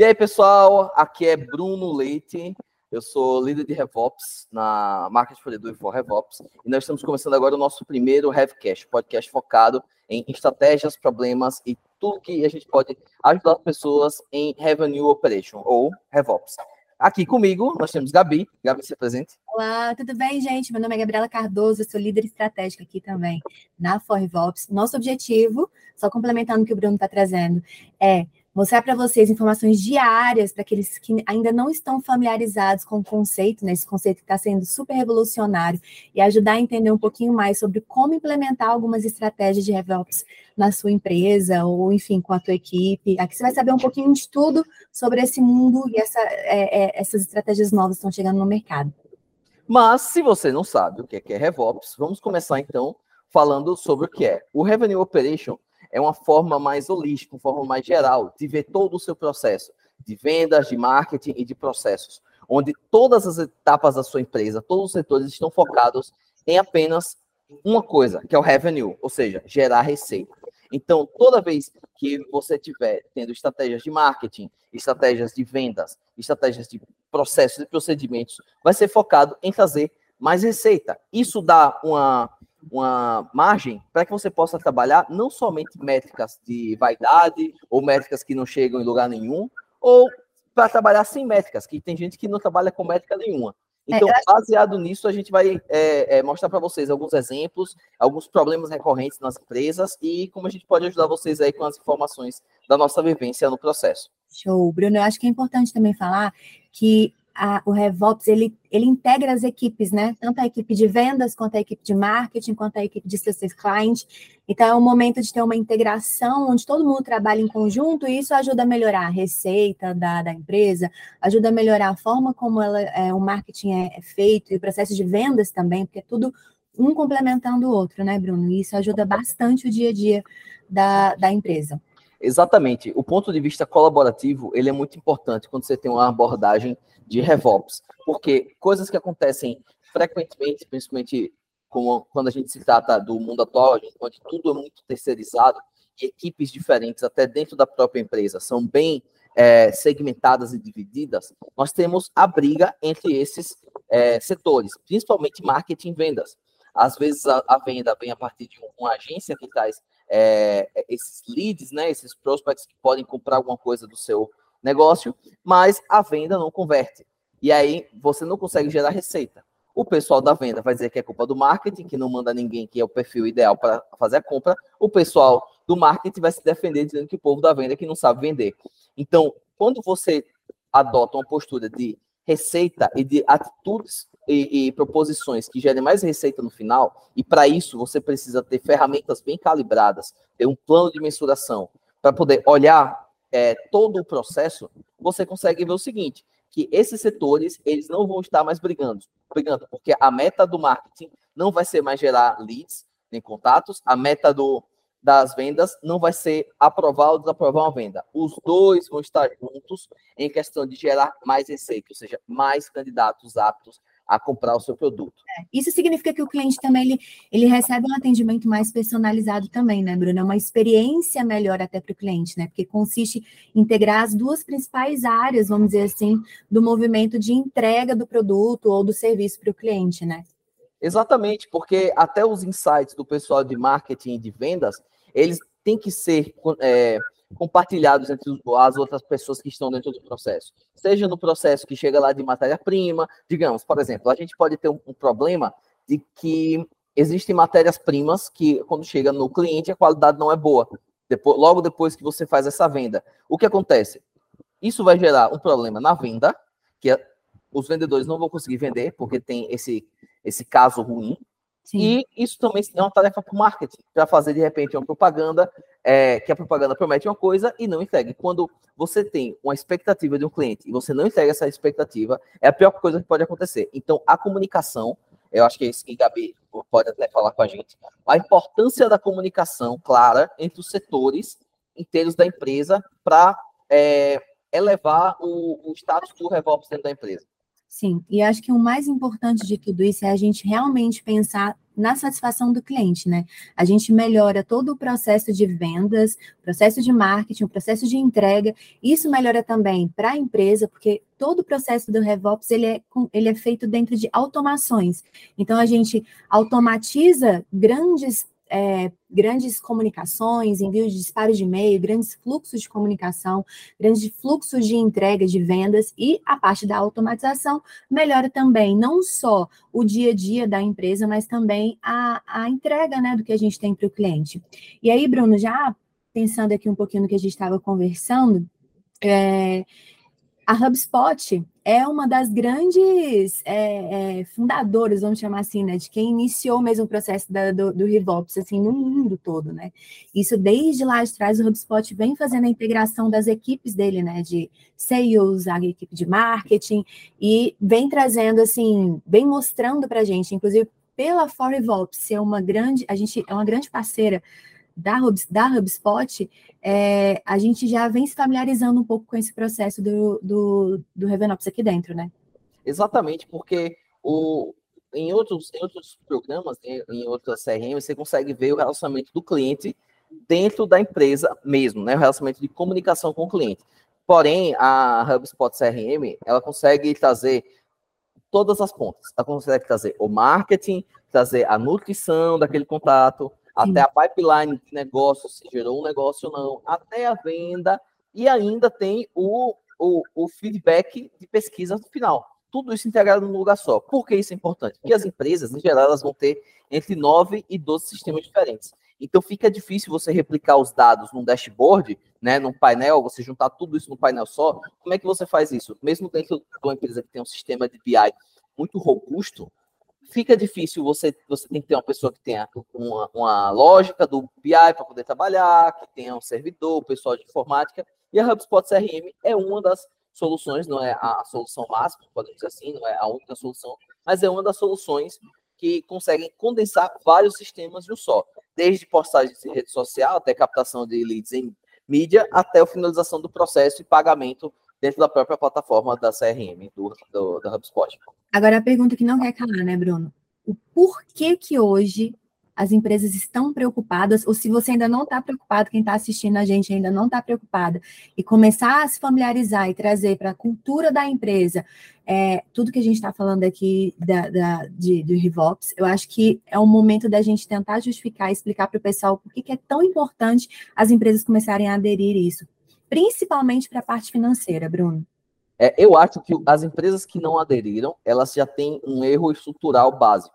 E aí, pessoal, aqui é Bruno Leite. Eu sou líder de RevOps na marca de Folha for RevOps. E nós estamos começando agora o nosso primeiro RevCast, podcast focado em estratégias, problemas e tudo que a gente pode ajudar as pessoas em Revenue Operation, ou RevOps. Aqui comigo, nós temos Gabi. Gabi, se apresente. Olá, tudo bem, gente? Meu nome é Gabriela Cardoso, eu sou líder estratégica aqui também na ForRevOps. Nosso objetivo, só complementando o que o Bruno está trazendo, é mostrar para vocês informações diárias para aqueles que ainda não estão familiarizados com o conceito, né, esse conceito que está sendo super revolucionário, e ajudar a entender um pouquinho mais sobre como implementar algumas estratégias de RevOps na sua empresa, ou enfim, com a tua equipe. Aqui você vai saber um pouquinho de tudo sobre esse mundo e essa, é, é, essas estratégias novas que estão chegando no mercado. Mas, se você não sabe o que é, é RevOps, vamos começar então falando sobre o que é. O Revenue Operation é uma forma mais holística, uma forma mais geral de ver todo o seu processo de vendas, de marketing e de processos, onde todas as etapas da sua empresa, todos os setores estão focados em apenas uma coisa, que é o revenue, ou seja, gerar receita. Então, toda vez que você tiver tendo estratégias de marketing, estratégias de vendas, estratégias de processos e procedimentos, vai ser focado em trazer mais receita. Isso dá uma uma margem para que você possa trabalhar não somente métricas de vaidade ou métricas que não chegam em lugar nenhum, ou para trabalhar sem métricas, que tem gente que não trabalha com métrica nenhuma. É, então, baseado nisso, a gente vai é, é, mostrar para vocês alguns exemplos, alguns problemas recorrentes nas empresas e como a gente pode ajudar vocês aí com as informações da nossa vivência no processo. Show, Bruno. Eu acho que é importante também falar que a, o RevOps, ele, ele integra as equipes, né? Tanto a equipe de vendas, quanto a equipe de marketing, quanto a equipe de success client. Então, é um momento de ter uma integração onde todo mundo trabalha em conjunto e isso ajuda a melhorar a receita da, da empresa, ajuda a melhorar a forma como ela, é, o marketing é, é feito e o processo de vendas também, porque é tudo um complementando o outro, né, Bruno? E isso ajuda bastante o dia a dia da, da empresa. Exatamente. O ponto de vista colaborativo, ele é muito importante quando você tem uma abordagem de RevOps, porque coisas que acontecem frequentemente, principalmente como, quando a gente se trata do mundo atual, onde tudo é muito terceirizado e equipes diferentes, até dentro da própria empresa, são bem é, segmentadas e divididas, nós temos a briga entre esses é, setores, principalmente marketing e vendas. Às vezes a, a, venda vem a partir de uma agência que traz é, esses leads, né, esses prospects que podem comprar alguma coisa do seu negócio, mas a venda não converte. E aí você não consegue gerar receita. O pessoal da venda vai dizer que é culpa do marketing, que não manda ninguém que é o perfil ideal para fazer a compra. O pessoal do marketing vai se defender dizendo que o povo da venda é que não sabe vender. Então, quando você adota uma postura de receita e de atitudes e, e proposições que gerem mais receita no final, e para isso você precisa ter ferramentas bem calibradas, ter um plano de mensuração, para poder olhar é, todo o processo, você consegue ver o seguinte, que esses setores, eles não vão estar mais brigando, brigando, porque a meta do marketing não vai ser mais gerar leads, nem contatos, a meta do, das vendas não vai ser aprovar ou desaprovar uma venda. Os dois vão estar juntos em questão de gerar mais receita, ou seja, mais candidatos aptos a comprar o seu produto. É, isso significa que o cliente também ele, ele recebe um atendimento mais personalizado também, né, Bruno? É uma experiência melhor até para o cliente, né? Porque consiste em integrar as duas principais áreas, vamos dizer assim, do movimento de entrega do produto ou do serviço para o cliente, né? Exatamente, porque até os insights do pessoal de marketing e de vendas, eles têm que ser é, compartilhados entre as outras pessoas que estão dentro do processo. Seja no processo que chega lá de matéria-prima, digamos, por exemplo, a gente pode ter um, um problema de que existem matérias-primas que, quando chega no cliente, a qualidade não é boa. Depois, logo depois que você faz essa venda. O que acontece? Isso vai gerar um problema na venda, que é, os vendedores não vão conseguir vender, porque tem esse, esse caso ruim. Sim. E isso também é uma tarefa para o marketing, para fazer de repente uma propaganda, é, que a propaganda promete uma coisa e não entrega. Quando você tem uma expectativa de um cliente e você não entrega essa expectativa, é a pior coisa que pode acontecer. Então, a comunicação, eu acho que é isso que Gabi pode até falar com a gente, a importância da comunicação clara entre os setores inteiros da empresa para é, elevar o, o status do RevOps dentro da empresa. Sim, e acho que o mais importante de tudo isso é a gente realmente pensar na satisfação do cliente, né? A gente melhora todo o processo de vendas, processo de marketing, processo de entrega. Isso melhora também para a empresa, porque todo o processo do RevOps ele é, ele é feito dentro de automações. Então, a gente automatiza grandes é, grandes comunicações, envio de disparos de e-mail, grandes fluxos de comunicação, grandes fluxos de entrega de vendas e a parte da automatização melhora também não só o dia a dia da empresa, mas também a, a entrega né, do que a gente tem para o cliente. E aí, Bruno, já pensando aqui um pouquinho no que a gente estava conversando, é, a HubSpot é uma das grandes é, é, fundadoras, vamos chamar assim, né, de quem iniciou mesmo o processo da, do, do ReVops, assim, no mundo todo, né? Isso desde lá de trás, o HubSpot vem fazendo a integração das equipes dele, né, de sales, a equipe de marketing, e vem trazendo, assim, vem mostrando para a gente, inclusive pela For ReVops ser uma grande, a gente é uma grande parceira da, Hub, da HubSpot, é, a gente já vem se familiarizando um pouco com esse processo do, do, do Revenops aqui dentro, né? Exatamente, porque o, em, outros, em outros programas, em, em outras CRM, você consegue ver o relacionamento do cliente dentro da empresa mesmo, né? O relacionamento de comunicação com o cliente. Porém, a HubSpot CRM, ela consegue trazer todas as pontas. Ela consegue trazer o marketing, trazer a nutrição daquele contato, até a pipeline de negócio, se gerou um negócio ou não, até a venda, e ainda tem o, o, o feedback de pesquisa no final. Tudo isso integrado num lugar só. Por que isso é importante? Porque as empresas, em geral, elas vão ter entre 9 e 12 sistemas diferentes. Então fica difícil você replicar os dados num dashboard, né, num painel, você juntar tudo isso num painel só. Como é que você faz isso? Mesmo dentro de uma empresa que tem um sistema de BI muito robusto, fica difícil, você, você tem que ter uma pessoa que tenha uma, uma lógica do BI para poder trabalhar, que tenha um servidor, pessoal de informática, e a HubSpot CRM é uma das soluções, não é a solução máxima, podemos dizer assim, não é a única solução, mas é uma das soluções que conseguem condensar vários sistemas em um só, desde postagens em rede social, até captação de leads em mídia, até a finalização do processo e pagamento dentro da própria plataforma da CRM, do, do, da HubSpot. Agora, a pergunta que não quer calar, né, Bruno? O porquê que hoje as empresas estão preocupadas, ou se você ainda não está preocupado, quem está assistindo a gente ainda não está preocupada, e começar a se familiarizar e trazer para a cultura da empresa é, tudo que a gente está falando aqui da, da, de, do ReVops, eu acho que é o momento da gente tentar justificar e explicar para o pessoal por que é tão importante as empresas começarem a aderir isso principalmente para a parte financeira, Bruno? É, eu acho que as empresas que não aderiram, elas já têm um erro estrutural básico,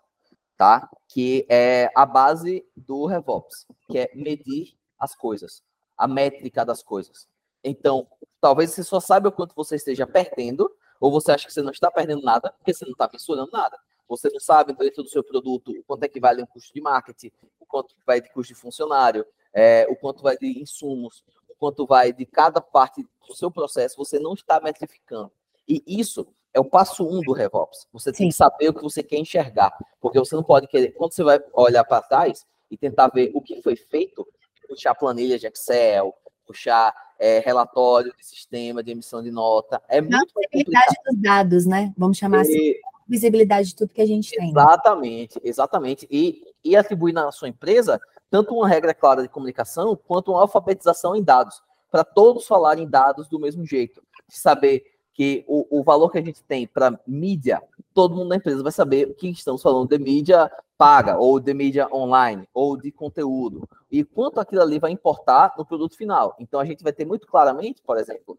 tá? Que é a base do RevOps, que é medir as coisas, a métrica das coisas. Então, talvez você só saiba o quanto você esteja perdendo, ou você acha que você não está perdendo nada, porque você não está mensurando nada. Você não sabe dentro do seu produto o quanto é que vale um custo de marketing, o quanto vai de custo de funcionário, é, o quanto vai de insumos, quanto vai de cada parte do seu processo, você não está metrificando. E isso é o passo um do RevOps. Você tem Sim. que saber o que você quer enxergar, porque você não pode querer, quando você vai olhar para trás e tentar ver o que foi feito, puxar planilha de Excel, puxar é, relatório de sistema de emissão de nota, é não muito visibilidade dos dados, né? Vamos chamar assim, e... assim, visibilidade de tudo que a gente tem. Né? Exatamente, exatamente. E, e atribuir na sua empresa tanto uma regra clara de comunicação quanto uma alfabetização em dados, para todos falarem dados do mesmo jeito. De saber que o, o valor que a gente tem para mídia, todo mundo na empresa vai saber o que estamos falando de mídia paga, ou de mídia online, ou de conteúdo, e quanto aquilo ali vai importar no produto final. Então a gente vai ter muito claramente, por exemplo,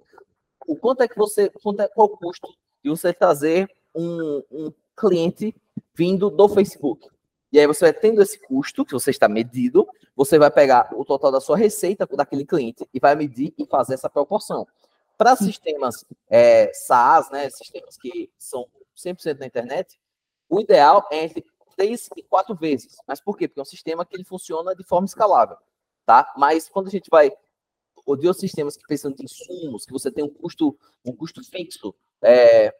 o quanto é que você, quanto é, qual o custo de você trazer um, um cliente vindo do Facebook. E aí você vai tendo esse custo, que você está medido, você vai pegar o total da sua receita daquele cliente e vai medir e fazer essa proporção. Para sistemas é, SaaS, né, sistemas que são 100% na internet, o ideal é entre 3 e 4 vezes. Mas por quê? Porque é um sistema que ele funciona de forma escalável, tá? Mas quando a gente vai outros sistemas que pensam em insumos, que você tem um custo, um custo fixo é,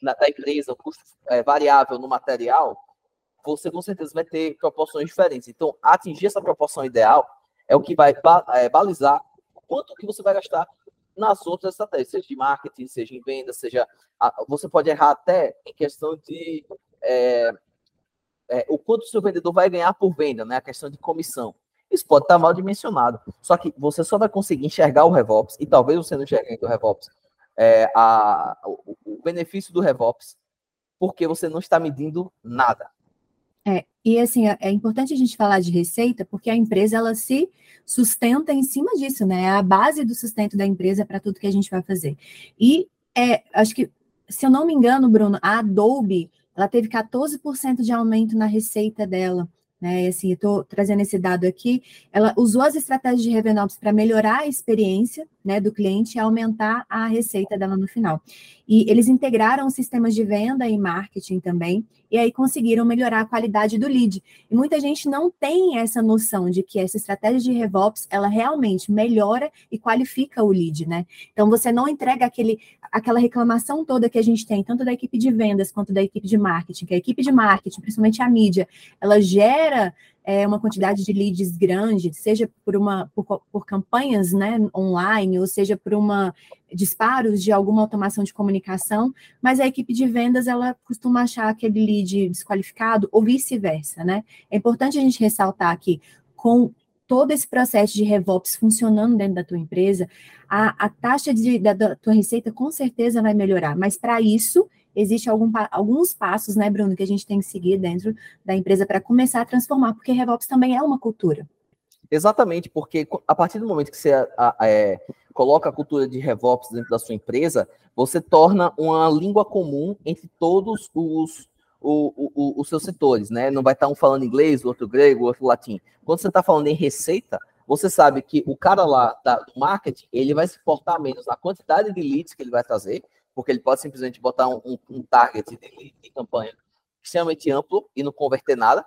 na, da empresa, um custo é, variável no material, você com certeza vai ter proporções diferentes. Então, atingir essa proporção ideal é o que vai é, balizar quanto que você vai gastar nas outras estratégias, seja de marketing, seja em venda, seja. Você pode errar até em questão de. É, é, o quanto o seu vendedor vai ganhar por venda, né? A questão de comissão. Isso pode estar mal dimensionado. Só que você só vai conseguir enxergar o RevOps, e talvez você não enxergue o RevOps, é, a, o, o benefício do RevOps, porque você não está medindo nada. E assim, é, é importante a gente falar de receita, porque a empresa ela se sustenta em cima disso, né? É a base do sustento da empresa para tudo que a gente vai fazer. E é, acho que, se eu não me engano, Bruno, a Adobe ela teve 14% de aumento na receita dela né? Assim, estou trazendo esse dado aqui. Ela usou as estratégias de Revenops para melhorar a experiência né, do cliente e aumentar a receita dela no final. E eles integraram sistemas de venda e marketing também, e aí conseguiram melhorar a qualidade do lead. E muita gente não tem essa noção de que essa estratégia de RevOps, ela realmente melhora e qualifica o lead, né? Então você não entrega aquele, aquela reclamação toda que a gente tem, tanto da equipe de vendas quanto da equipe de marketing, que a equipe de marketing, principalmente a mídia, ela gera é, uma quantidade de leads grande, seja por uma por, por, campanhas né, online, ou seja por uma disparos de alguma automação de comunicação, mas a equipe de vendas ela costuma achar aquele lead desqualificado ou vice-versa, né? É importante a gente ressaltar que com todo esse processo de RevOps funcionando dentro da tua empresa, a, a taxa de, da, da tua receita com certeza vai melhorar, mas para isso existe algum, alguns passos, né, Bruno, que a gente tem que seguir dentro da empresa para começar a transformar, porque RevOps também é uma cultura. Exatamente, porque a partir do momento que você é, coloca a cultura de RevOps dentro da sua empresa, você torna uma língua comum entre todos os, o, o, os seus setores, né? Não vai estar um falando inglês, o outro grego, o outro latim. Quando você está falando em receita, você sabe que o cara lá da, do marketing, ele vai se portar menos na quantidade de leads que ele vai trazer, porque ele pode simplesmente botar um, um, um target de, de, campanha extremamente amplo e não converter nada.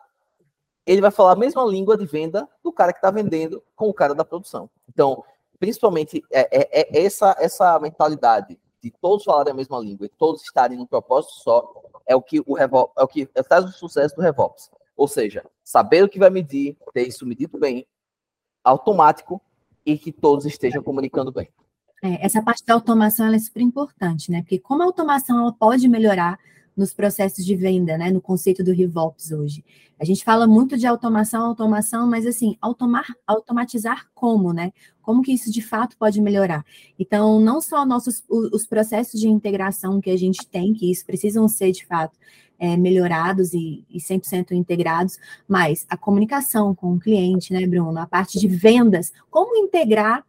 Ele vai falar a mesma língua de venda do cara que está vendendo com o cara da produção. Então, principalmente é, é, é, essa, essa mentalidade de todos falarem a mesma língua e todos estarem num propósito só é o que o Revol, é o que traz o sucesso do RevOps. Ou seja, saber o que vai medir, ter isso medido bem, automático e que todos estejam comunicando bem. É, essa parte da automação é super importante, né? Porque como a automação ela pode melhorar nos processos de venda, né? No conceito do RevOps hoje. A gente fala muito de automação, automação, mas assim, automar, automatizar como, né? Como que isso de fato pode melhorar? Então, não só nossos os processos de integração que a gente tem, que isso precisam ser de fato é, melhorados e, e 100% integrados, mas a comunicação com o cliente, né, Bruno? A parte de vendas, como integrar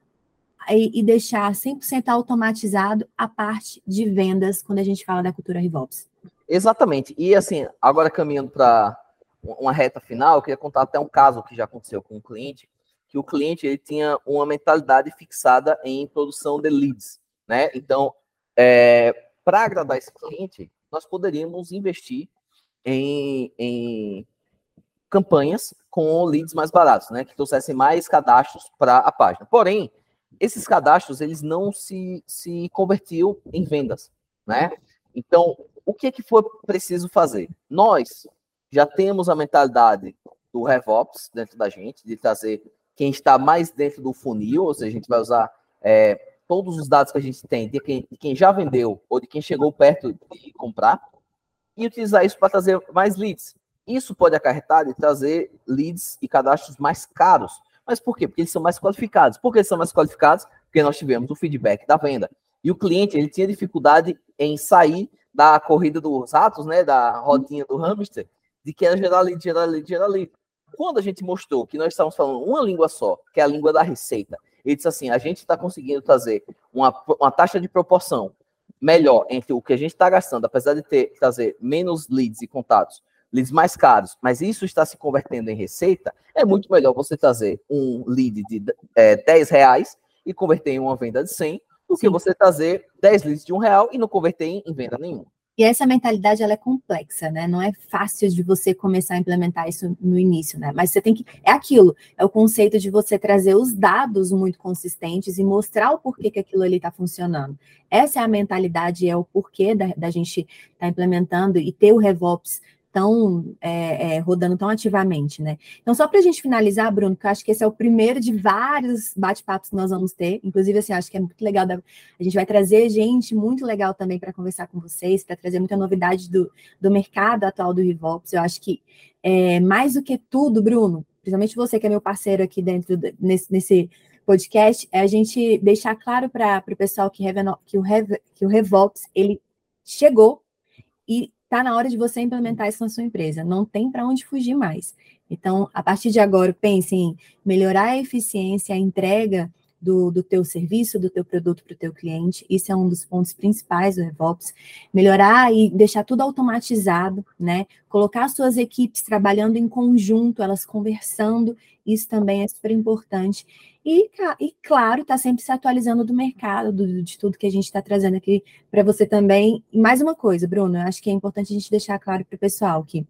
e, e deixar 100% automatizado a parte de vendas quando a gente fala da cultura RevOps. Exatamente. E assim, agora caminhando para uma reta final, eu queria contar até um caso que já aconteceu com um cliente, que o cliente ele tinha uma mentalidade fixada em produção de leads, né? Então, é, para agradar esse cliente, nós poderíamos investir em, em campanhas com leads mais baratos, né? Que trouxessem mais cadastros para a página. Porém, esses cadastros eles não se, se convertiam em vendas, né? Então, o que, que foi preciso fazer? Nós já temos a mentalidade do RevOps dentro da gente, de trazer quem está mais dentro do funil, ou seja, a gente vai usar é, todos os dados que a gente tem de quem, de quem já vendeu ou de quem chegou perto de comprar e utilizar isso para trazer mais leads. Isso pode acarretar de trazer leads e cadastros mais caros, mas por quê? Porque eles são mais qualificados. Por que eles são mais qualificados? Porque nós tivemos o feedback da venda. E o cliente, ele tinha dificuldade em sair da corrida dos ratos, né, da rodinha do hamster, de que era lead, gerar lead. Quando a gente mostrou que nós estávamos falando uma língua só, que é a língua da receita, ele disse assim, a gente está conseguindo trazer uma, uma taxa de proporção melhor entre o que a gente está gastando, apesar de ter trazer menos leads e contatos, leads mais caros, mas isso está se convertendo em receita, é muito melhor você trazer um lead de é, 10 reais e converter em uma venda de 100 do Sim. que você trazer 10 leads de um real e não converter em, em venda nenhuma. E essa mentalidade ela é complexa, né? Não é fácil de você começar a implementar isso no início, né? Mas você tem que. É aquilo, é o conceito de você trazer os dados muito consistentes e mostrar o porquê que aquilo ali está funcionando. Essa é a mentalidade, é o porquê da, da gente estar tá implementando e ter o RevOps tão é, é, rodando tão ativamente, né? Então, só para a gente finalizar, Bruno, que eu acho que esse é o primeiro de vários bate-papos que nós vamos ter. Inclusive, assim, acho que é muito legal. Da... A gente vai trazer gente muito legal também para conversar com vocês, para trazer muita novidade do, do mercado atual do Rivops. Eu acho que é, mais do que tudo, Bruno, principalmente você que é meu parceiro aqui dentro de, nesse, nesse podcast, é a gente deixar claro para o pessoal que, que, o que o Revops ele chegou e está na hora de você implementar isso na sua empresa. Não tem para onde fugir mais. Então, a partir de agora, pense em melhorar a eficiência, a entrega do, do teu serviço, do teu produto para o teu cliente. Isso é um dos pontos principais do RevOps. Melhorar e deixar tudo automatizado, né? Colocar suas equipes trabalhando em conjunto, elas conversando, isso também é super importante. E, e claro, está sempre se atualizando do mercado, do, de tudo que a gente está trazendo aqui para você também. E mais uma coisa, Bruno, acho que é importante a gente deixar claro para o pessoal que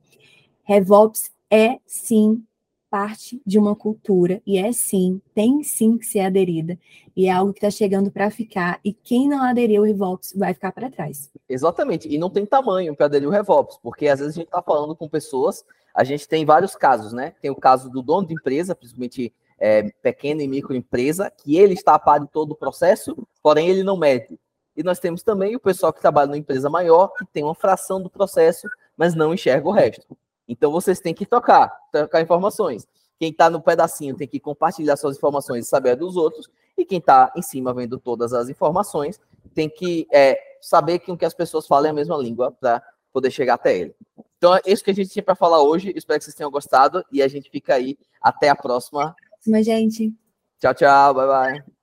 RevOps é sim parte de uma cultura e é sim, tem sim que ser aderida e é algo que está chegando para ficar e quem não aderiu o RevOps vai ficar para trás. Exatamente, e não tem tamanho para aderir o RevOps, porque às vezes a gente está falando com pessoas, a gente tem vários casos, né? Tem o caso do dono de empresa, principalmente é, pequena e microempresa, que ele está a par de todo o processo, porém ele não mede. E nós temos também o pessoal que trabalha numa empresa maior, que tem uma fração do processo, mas não enxerga o resto. Então vocês têm que tocar, trocar informações. Quem está no pedacinho tem que compartilhar suas informações e saber dos outros, e quem está em cima vendo todas as informações tem que é, saber que o que as pessoas falam é a mesma língua para poder chegar até ele. Então é isso que a gente tinha para falar hoje. Espero que vocês tenham gostado e a gente fica aí até a próxima próxima, gente. Tchau, tchau. Bye, bye.